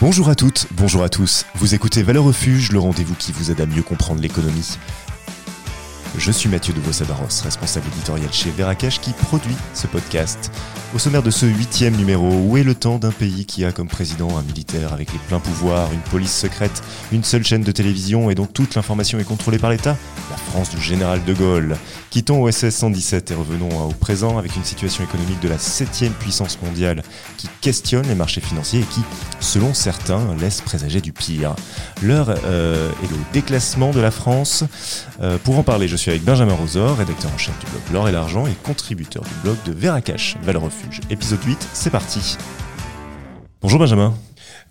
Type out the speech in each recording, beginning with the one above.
Bonjour à toutes, bonjour à tous. Vous écoutez Valeurs Refuge, le rendez-vous qui vous aide à mieux comprendre l'économie. Je suis Mathieu de Vosadaros, responsable éditorial chez Veracash qui produit ce podcast. Au sommaire de ce huitième numéro, où est le temps d'un pays qui a comme président un militaire avec les pleins pouvoirs, une police secrète, une seule chaîne de télévision et dont toute l'information est contrôlée par l'État? La France du général de Gaulle. Quittons OSS 117 et revenons au présent avec une situation économique de la septième puissance mondiale qui questionne les marchés financiers et qui, selon certains, laisse présager du pire. L'heure euh, est le déclassement de la France. Euh, pour en parler, je suis avec Benjamin Rosor, rédacteur en chef du blog L'Or et l'Argent et contributeur du blog de Veracash, Valeur Refuge. Épisode 8, c'est parti. Bonjour Benjamin.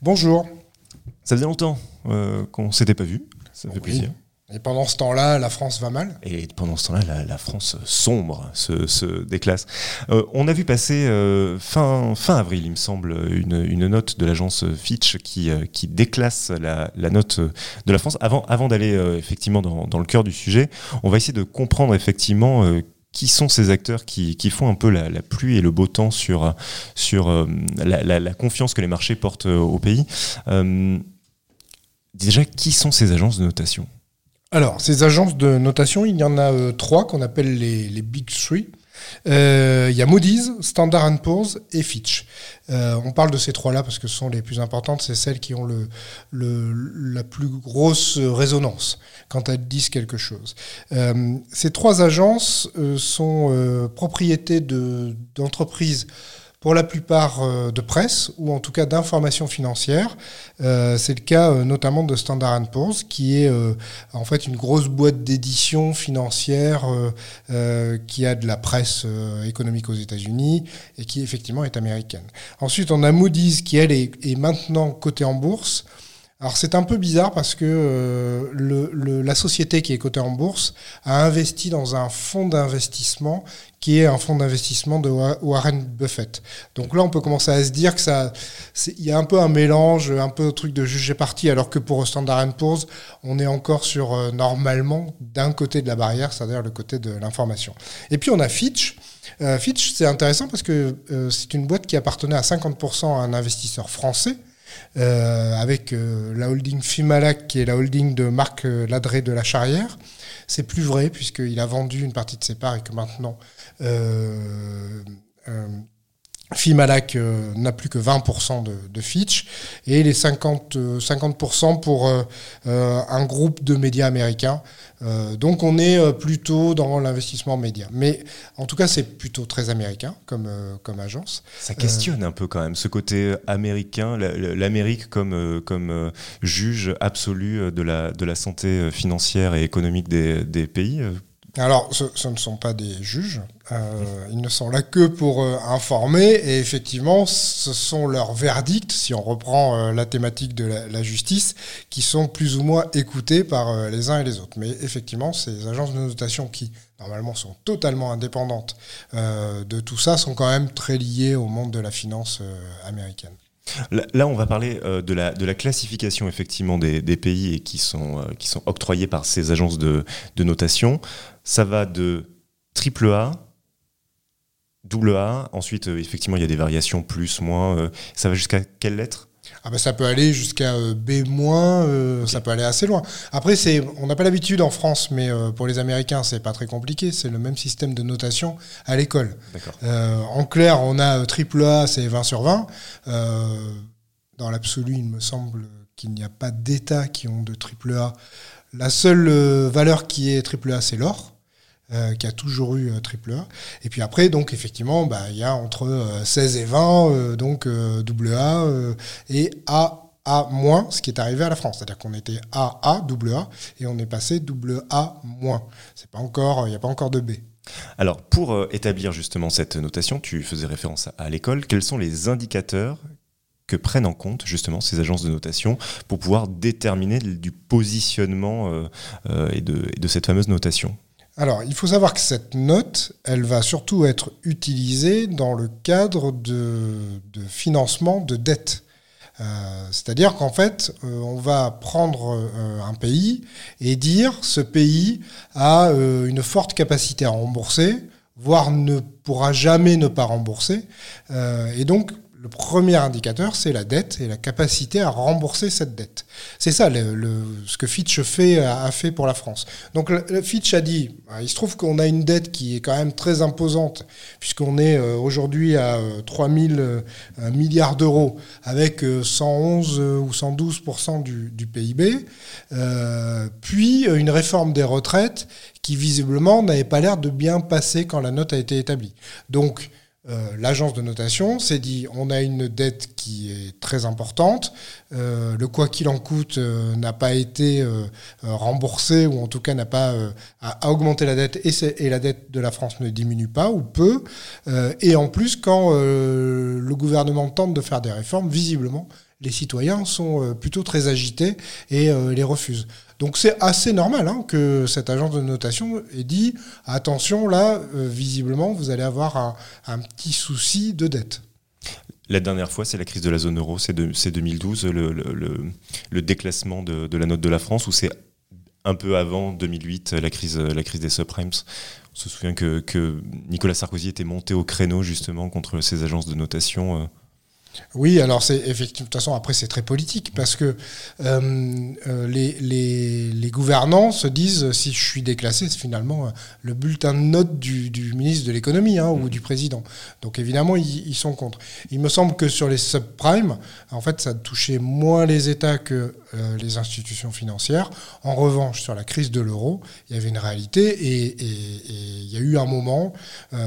Bonjour. Ça faisait longtemps euh, qu'on s'était pas vu. Ça fait Oui. plaisir. Et pendant ce temps-là, la France va mal Et pendant ce temps-là, la, France sombre, se, se déclasse. Euh, on a vu passer euh, fin, avril, il me semble, une, note de l'agence Fitch qui, euh, déclasse la, note de la France. Avant, d'aller effectivement dans, le cœur du sujet, on va essayer de comprendre effectivement qui sont ces acteurs qui, font un peu la, pluie et le beau temps sur, la, confiance que les marchés portent au pays. Déjà, qui sont ces agences de notation? Alors, ces agences de notation, il y en a euh, trois qu'on appelle les, les Big Three. Euh, Il y a Moody's, Standard Poor's et Fitch. Euh, on parle de ces trois-là parce que ce sont les plus importantes, c'est celles qui ont le, la plus grosse résonance quand elles disent quelque chose. Ces trois agences sont propriétés de- d'entreprises pour la plupart euh, de presse ou en tout cas d'information financière. Euh, c'est le cas euh, notamment de Standard Poor's qui est en fait une grosse boîte d'édition financière qui a de la presse économique aux États-Unis et qui effectivement est américaine. Ensuite, on a Moody's qui elle est, est maintenant cotée en bourse. Alors c'est un peu bizarre parce que euh, le- le- la société qui est cotée en bourse a investi dans un fonds d'investissement qui est un fonds d'investissement de Wa- Warren Buffett. Donc là, on peut commencer à se dire que ça, il y a un peu un mélange, un peu un truc de juger parti, alors que pour Standard Poor's, on est encore sur euh, normalement d'un côté de la barrière, c'est-à-dire le côté de l'information. Et puis on a Fitch. Euh, Fitch, c'est intéressant parce que euh, c'est une boîte qui appartenait à 50% à un investisseur français. Euh, avec euh, la holding Fimalac, qui est la holding de Marc euh, Ladré de la Charrière. C'est plus vrai, puisqu'il a vendu une partie de ses parts et que maintenant, Fimalac euh, n'a plus que 20% de, de Fitch et les 50, euh, 50% pour euh, euh, un groupe de médias américains. Donc on est plutôt dans l'investissement média. Mais en tout cas, c'est plutôt très américain comme, comme agence. Ça questionne un peu quand même ce côté américain, la- la- l'Amérique comme, comme juge absolu de la, de la santé financière et économique des, des pays. Alors, ce, ne sont pas des juges, euh, ils ne sont là que pour euh, informer, et effectivement, ce sont leurs verdicts, si on reprend euh, la thématique de la, la justice, qui sont plus ou moins écoutés par les uns et les autres. Mais effectivement, ces agences de notation qui, normalement, sont totalement indépendantes de tout ça, sont quand même très liées au monde de la finance américaine. Là, on va parler euh, de, la, classification effectivement des, pays et qui sont, euh, qui sont octroyés par ces agences de, notation. Ça va de triple A, double A. Ensuite, euh, effectivement, il y a des variations plus, moins. ça va jusqu'à quelle lettre? Ah bah ça peut aller jusqu'à euh, B-, euh, ça peut aller assez loin. Après, c'est, on n'a pas l'habitude en France, mais euh, pour les Américains, c'est pas très compliqué. C'est le même système de notation à l'école. Euh, en clair, on a euh, triple A, c'est 20 sur 20. Euh, dans l'absolu, il me semble qu'il n'y a pas d'États qui ont de triple A. La seule valeur qui est triple A, c'est l'or. Euh, qui a toujours eu euh, triple A. Et puis après, donc effectivement, bah, il y a entre euh, 16 et 20, euh, donc euh, double A euh, et A A ce qui est arrivé à la France. C'est-à-dire qu'on était A A double A et on est passé double A. C'est il n'y a pas encore de B. Alors, pour euh, établir justement cette notation, tu faisais référence à, l'école. Quels sont les indicateurs que prennent en compte justement ces agences de notation pour pouvoir déterminer du positionnement euh, euh, et de cette fameuse notation? Alors, il faut savoir que cette note, elle va surtout être utilisée dans le cadre de, financement de dettes. Euh, C'est-à-dire qu'en fait, euh, on va prendre euh, un pays et dire ce pays a une forte capacité à rembourser, voire ne pourra jamais ne pas rembourser. Et donc, le premier indicateur, c'est la dette et la capacité à rembourser cette dette. C'est ça ce que Fitch a fait pour la France. Donc Fitch a dit, bah, il se trouve qu'on a une dette qui est quand même très imposante, puisqu'on est euh, aujourd'hui à 3 euh, 000 euh, milliards d'euros, avec 111 ou 112% du, du PIB, puis une réforme des retraites qui visiblement n'avait pas l'air de bien passer quand la note a été établie. Donc euh, l'agence de notation s'est dit on a une dette qui est très importante, euh, le quoi qu'il en coûte euh, n'a pas été remboursé ou en tout cas n'a pas à, augmenter la dette et, et, la dette de la France ne diminue pas ou peu. et en plus, quand le gouvernement tente de faire des réformes, visiblement, les citoyens sont plutôt très agités et les refusent. Donc c'est assez normal hein, que cette agence de notation ait dit attention là, euh, visiblement, vous allez avoir un, petit souci de dette. La dernière fois, c'est la crise de la zone euro, c'est 2012, le, déclassement de, la note de la France, ou c'est un peu avant 2008, la crise, des subprimes? On se souvient que, Nicolas Sarkozy était monté au créneau justement contre ces agences de notation. Euh, oui, alors c'est effectivement, de toute façon, après c'est très politique parce que euh, euh, les, les, gouvernants se disent si je suis déclassé, c'est finalement euh, le bulletin de note du, ministre de l'économie hein, ou mm. du président. Donc évidemment, ils, sont contre. Il me semble que sur les subprimes, en fait, ça touchait moins les États que les institutions financières. En revanche, sur la crise de l'euro, il y avait une réalité et, y a eu un moment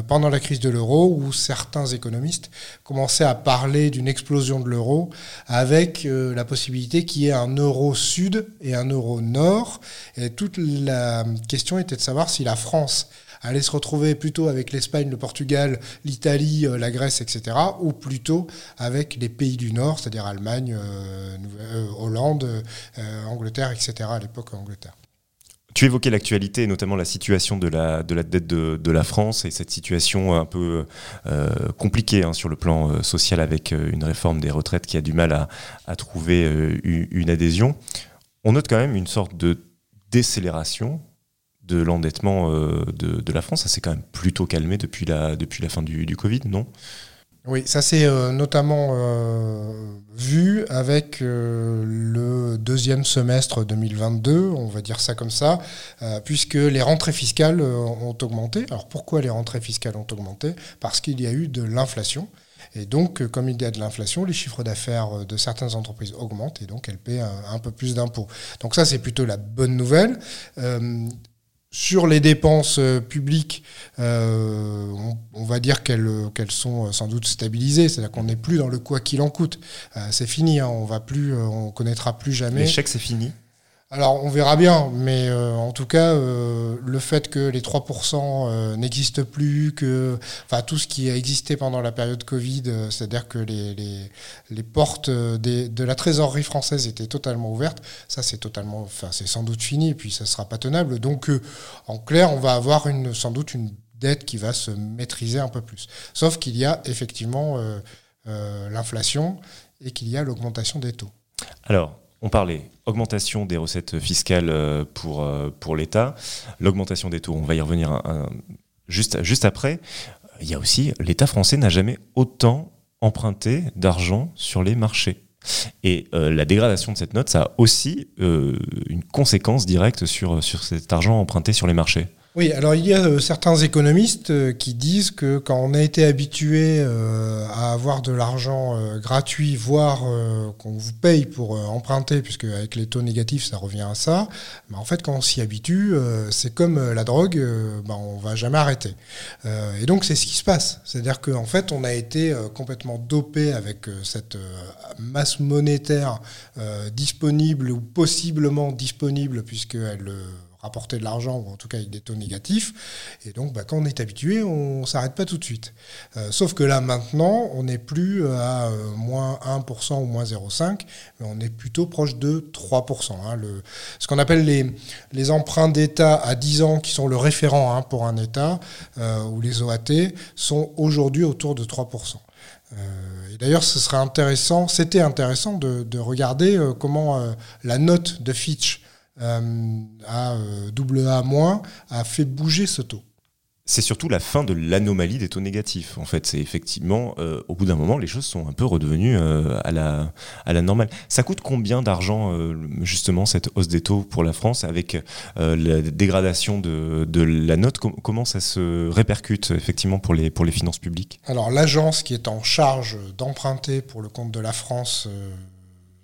pendant la crise de l'euro où certains économistes commençaient à parler d'une explosion de l'euro, avec euh, la possibilité qu'il y ait un euro sud et un euro nord. Et toute la question était de savoir si la France allait se retrouver plutôt avec l'Espagne, le Portugal, l'Italie, euh, la Grèce, etc., ou plutôt avec les pays du Nord, c'est-à-dire Allemagne, euh, Hollande, Angleterre, etc., à l'époque Angleterre. Tu évoquais l'actualité, notamment la situation de la, de la dette de, la France et cette situation un peu euh, compliquée hein, sur le plan euh, social avec euh, une réforme des retraites qui a du mal à, trouver une adhésion. On note quand même une sorte de décélération de l'endettement de, la France. Ça s'est quand même plutôt calmé depuis la, depuis la fin du, du Covid, non? Oui, ça s'est euh, notamment euh, vu avec euh, le deuxième semestre 2022, on va dire ça comme ça, puisque les rentrées fiscales ont augmenté. Alors pourquoi les rentrées fiscales ont augmenté? Parce qu'il y a eu de l'inflation. Et donc, comme il y a de l'inflation, les chiffres d'affaires de certaines entreprises augmentent et donc elles paient un peu plus d'impôts. Donc ça, c'est plutôt la bonne nouvelle. Sur les dépenses euh, publiques, euh, on, va dire qu'elles sont euh, sans doute stabilisées, c'est-à-dire qu'on n'est plus dans le quoi qu'il en coûte. c'est fini, hein, on va plus, on connaîtra plus jamais. L'échec, c'est fini. Alors on verra bien, mais euh, en tout cas, euh, le fait que les 3% euh, n'existent plus, que enfin tout ce qui a existé pendant la période Covid, c'est-à-dire que les, les, portes de la trésorerie française étaient totalement ouvertes, ça c'est totalement, enfin c'est sans doute fini, puis ça sera pas tenable. Donc en clair, on va avoir une, sans doute une dette qui va se maîtriser un peu plus. Sauf qu'il y a effectivement l'inflation et qu'il y a l'augmentation des taux. Alors, on parlait augmentation des recettes fiscales euh, pour, euh, pour l'État, l'augmentation des taux, on va y revenir juste, après. Il y a aussi, l'État français n'a jamais autant emprunté d'argent sur les marchés. Et euh, la dégradation de cette note, ça a aussi une conséquence directe sur cet argent emprunté sur les marchés. Oui, alors il y a euh, certains économistes euh, qui disent que quand on a été habitué euh, à avoir de l'argent gratuit, voire qu'on vous paye pour emprunter, puisque avec les taux négatifs ça revient à ça, mais en fait quand on s'y habitue, c'est comme la drogue, ben, on va jamais arrêter. et donc c'est ce qui se passe, c'est-à-dire qu'en fait on a été complètement dopé avec cette masse monétaire disponible ou possiblement disponible puisqu'elle rapporter de l'argent, ou en tout cas avec des taux négatifs. Et donc, bah, quand on est habitué, on ne s'arrête pas tout de suite. Euh, sauf que là, maintenant, on n'est plus à euh, moins 1% ou moins 0,5, mais on est plutôt proche de 3%. Hein. Ce qu'on appelle les, emprunts d'État à 10 ans, qui sont le référent hein, pour un État, euh, ou les OAT, sont aujourd'hui autour de 3%. et d'ailleurs, ce serait intéressant, c'était intéressant de regarder comment la note de Fitch euh, à AA- a fait bouger ce taux. c'est surtout la fin de l'anomalie des taux négatifs. En fait, c'est effectivement, euh, au bout d'un moment, les choses sont un peu redevenues euh, à, la, à la normale. Ça coûte combien d'argent, euh, justement, cette hausse des taux pour la France, avec la dégradation de, de la note? Comment ça se répercute, effectivement, pour les, pour les finances publiques? Alors, l'agence qui est en charge d'emprunter pour le compte de la France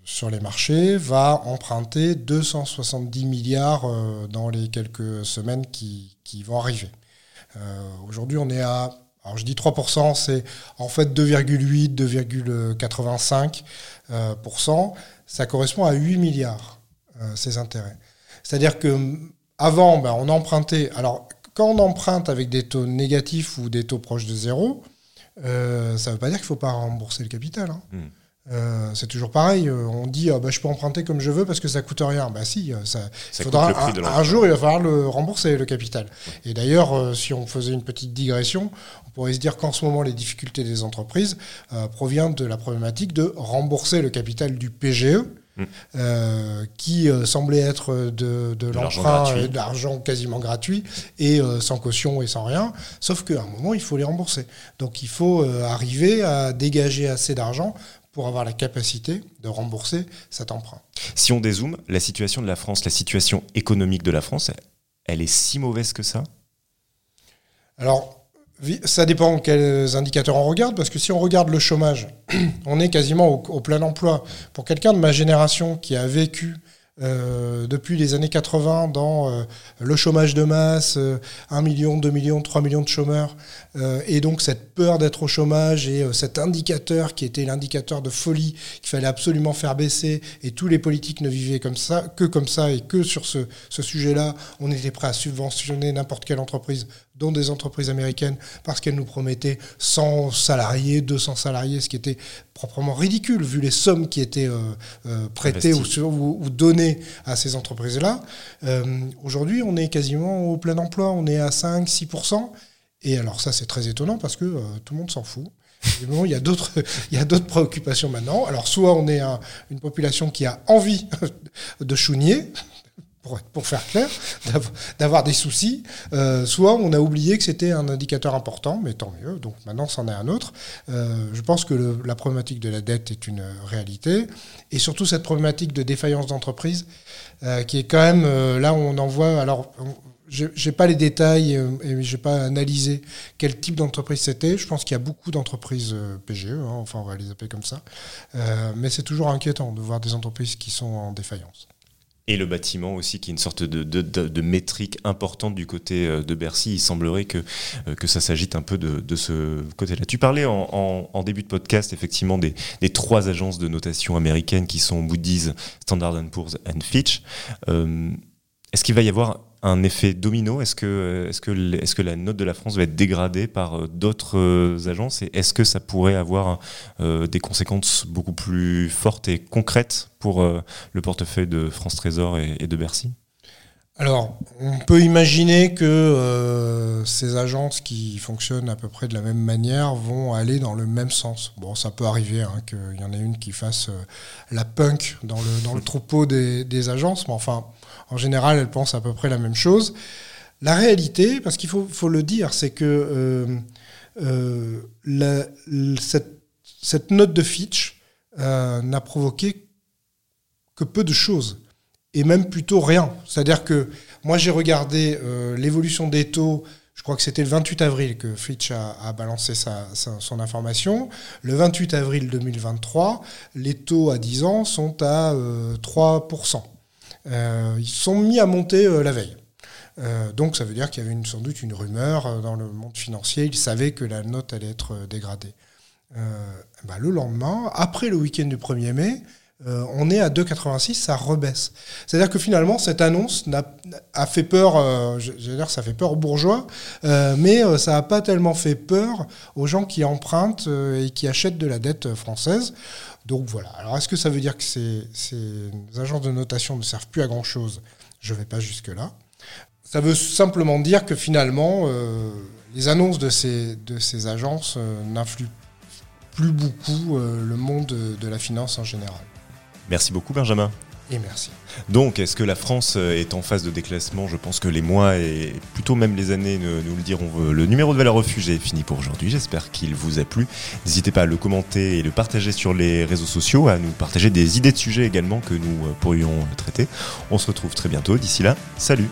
sur les marchés va emprunter 270 milliards dans les quelques semaines qui, qui vont arriver. Euh, aujourd'hui, on est à alors je dis 3%, c'est en fait 2,8, 2,85%. Euh, ça correspond à 8 milliards, euh, ces intérêts. C'est-à-dire que avant, ben, on empruntait. Alors, quand on emprunte avec des taux négatifs ou des taux proches de zéro, ça ne veut pas dire qu'il ne faut pas rembourser le capital. Hein. Hmm. Euh, c'est toujours pareil. Euh, on dit ah, bah, je peux emprunter comme je veux parce que ça coûte rien. Bah si, euh, ça, faudra un, jour il va falloir le rembourser le capital. Et d'ailleurs, si on faisait une petite digression, on pourrait se dire qu'en ce moment les difficultés des entreprises proviennent de la problématique de rembourser le capital du PGE. Mm. qui semblait être de, de, l'emprunt et d'argent quasiment gratuit et sans caution et sans rien. Sauf qu'à un moment, il faut les rembourser. Donc il faut arriver à dégager assez d'argent pour avoir la capacité de rembourser cet emprunt. Si on dézoome, la situation de la France, la situation économique de la France, elle est si mauvaise que ça? Alors, ça dépend quels indicateurs on regarde, parce que si on regarde le chômage, on est quasiment au, plein emploi. Pour quelqu'un de ma génération qui a vécu euh, depuis les années 80 dans euh, le chômage de masse, 1 euh, million, 2 millions, 3 millions de chômeurs, et donc cette peur d'être au chômage et cet indicateur qui était l'indicateur de folie qu'il fallait absolument faire baisser, et tous les politiques ne vivaient comme ça, que comme ça, et que sur ce, ce sujet-là, on était prêt à subventionner n'importe quelle entreprise dont des entreprises américaines, parce qu'elles nous promettaient 100 salariés, 200 salariés, ce qui était proprement ridicule, vu les sommes qui étaient euh, euh, prêtées ou, ou, données à ces entreprises-là. Euh, aujourd'hui, on est quasiment au plein emploi, on est à 5-6%. Et alors ça, c'est très étonnant parce que tout le monde s'en fout. il y a d'autres, il y a d'autres préoccupations maintenant. Alors, soit on est une population qui a envie de chougner, pour, faire clair, d'avoir des soucis. Euh, soit on a oublié que c'était un indicateur important, mais tant mieux. Donc maintenant, c'en est un autre. Euh, je pense que la problématique de la dette est une réalité. Et surtout cette problématique de défaillance d'entreprise, euh, qui est quand même là où on en voit. Alors, j'ai pas les détails et j'ai pas analysé quel type d'entreprise c'était. Je pense qu'il y a beaucoup d'entreprises PGE, hein, enfin on va les appeler comme ça. mais c'est toujours inquiétant de voir des entreprises qui sont en défaillance. Et le bâtiment aussi, qui est une sorte de, de, de, métrique importante du côté euh, de Bercy. Il semblerait que, euh, que ça s'agite un peu de, ce côté-là. Tu parlais en, en, début de podcast, effectivement, des, des, trois agences de notation américaines qui sont Moody's, Standard Poor's et Fitch. Euh, est-ce qu'il va y avoir un effet domino Est-ce que, est que, est que la note de la France va être dégradée par euh, d'autres euh, agences Et est-ce que ça pourrait avoir euh, des conséquences beaucoup plus fortes et concrètes pour le portefeuille de France Trésor et, de Bercy? Alors, on peut imaginer que ces agences qui fonctionnent à peu près de la même manière vont aller dans le même sens. Bon, ça peut arriver hein, qu'il y en ait une qui fasse la punk dans le, troupeau des agences, mais enfin, en général, elles pensent à peu près la même chose. La réalité, parce qu'il faut, le dire, c'est que euh, euh, cette, note de Fitch euh, n'a provoqué que peu de choses, et même plutôt rien. C'est-à-dire que moi, j'ai regardé l'évolution des taux. Je crois que c'était le 28 avril que Fitch a, balancé son information. Le 28 avril 2023, les taux à 10 ans sont à 3%. Euh, ils sont mis à monter euh, la veille. Euh, donc ça veut dire qu'il y avait sans doute une rumeur dans le monde financier. Ils savaient que la note allait être dégradée. Bah, le lendemain, après le week-end du 1er mai, on est à 2,86, ça rebaisse. C'est-à-dire que finalement, cette annonce a, fait peur, euh, dire, ça fait peur aux bourgeois, mais ça n'a pas tellement fait peur aux gens qui empruntent et qui achètent de la dette française. Donc voilà. Alors est-ce que ça veut dire que ces, agences de notation ne servent plus à grand-chose? Je ne vais pas jusque-là. Ça veut simplement dire que finalement, euh, les annonces de ces, de ces agences euh, n'influent plus beaucoup euh, le monde de, de la finance en général. Merci beaucoup Benjamin. Et merci. Donc, est-ce que la France euh, est en phase de déclassement? Je pense que les mois et plutôt même les années nous le diront. Le numéro de Valeur Refuge est fini pour aujourd'hui. J'espère qu'il vous a plu. N'hésitez pas à le commenter et le partager sur les réseaux sociaux, à nous partager des idées de sujets également que nous pourrions traiter. On se retrouve très bientôt. D'ici là, salut